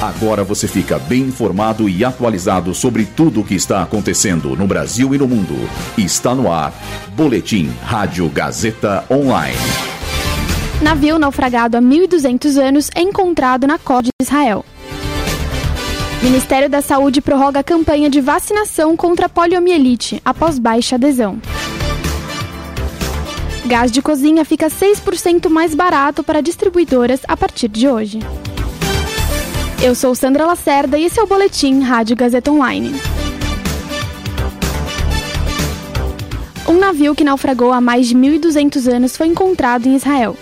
Agora você fica bem informado e atualizado sobre tudo o que está acontecendo no Brasil e no mundo. Está no ar. Boletim Rádio Gazeta Online. Navio naufragado há 1.200 anos é encontrado na costa de Israel. Ministério da Saúde prorroga a campanha de vacinação contra a poliomielite após baixa adesão. Gás de cozinha fica 6% mais barato para distribuidoras a partir de hoje. Eu sou Sandra Lacerda e esse é o Boletim Rádio Gazeta Online. Um navio que naufragou há mais de 1.200 anos foi encontrado em Israel.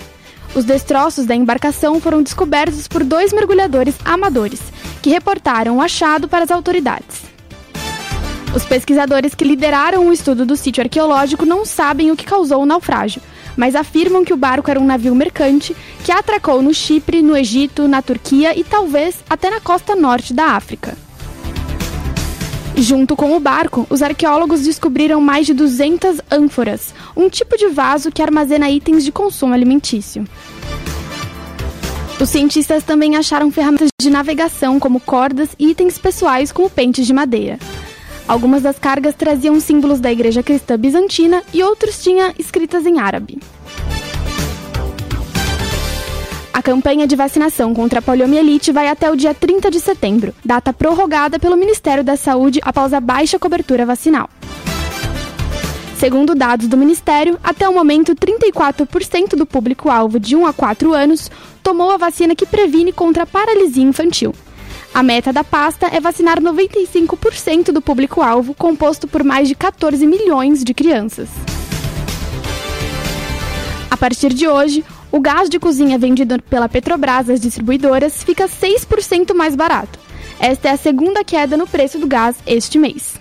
Os destroços da embarcação foram descobertos por dois mergulhadores amadores, que reportaram o achado para as autoridades. Os pesquisadores que lideraram o estudo do sítio arqueológico não sabem o que causou o naufrágio, mas afirmam que o barco era um navio mercante que atracou no Chipre, no Egito, na Turquia e talvez até na costa norte da África. Junto com o barco, os arqueólogos descobriram mais de 200 ânforas, um tipo de vaso que armazena itens de consumo alimentício. Os cientistas também acharam ferramentas de navegação, como cordas e itens pessoais, como pentes de madeira. Algumas das cargas traziam símbolos da igreja cristã bizantina e outros tinham escritas em árabe. A campanha de vacinação contra a poliomielite vai até o dia 30 de setembro, data prorrogada pelo Ministério da Saúde após a baixa cobertura vacinal. Segundo dados do Ministério, até o momento, 34% do público-alvo de 1 a 4 anos tomou a vacina que previne contra a paralisia infantil. A meta da pasta é vacinar 95% do público-alvo, composto por mais de 14 milhões de crianças. A partir de hoje, o gás de cozinha vendido pela Petrobras às distribuidoras fica 6% mais barato. Esta é a segunda queda no preço do gás este mês.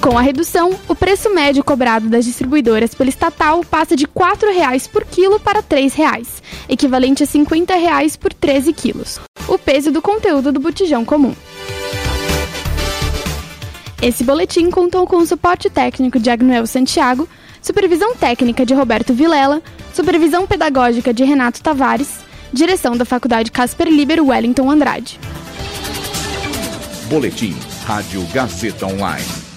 Com a redução, o preço médio cobrado das distribuidoras pela estatal passa de R$ 4,00 por quilo para R$ 3,00, equivalente a R$ 50,00 por 13 quilos o peso do conteúdo do botijão comum. Esse boletim contou com o suporte técnico de Agnoel Santiago, supervisão técnica de Roberto Vilela, supervisão pedagógica de Renato Tavares, direção da Faculdade Casper Liber Wellington Andrade. Boletim Rádio Gazeta Online.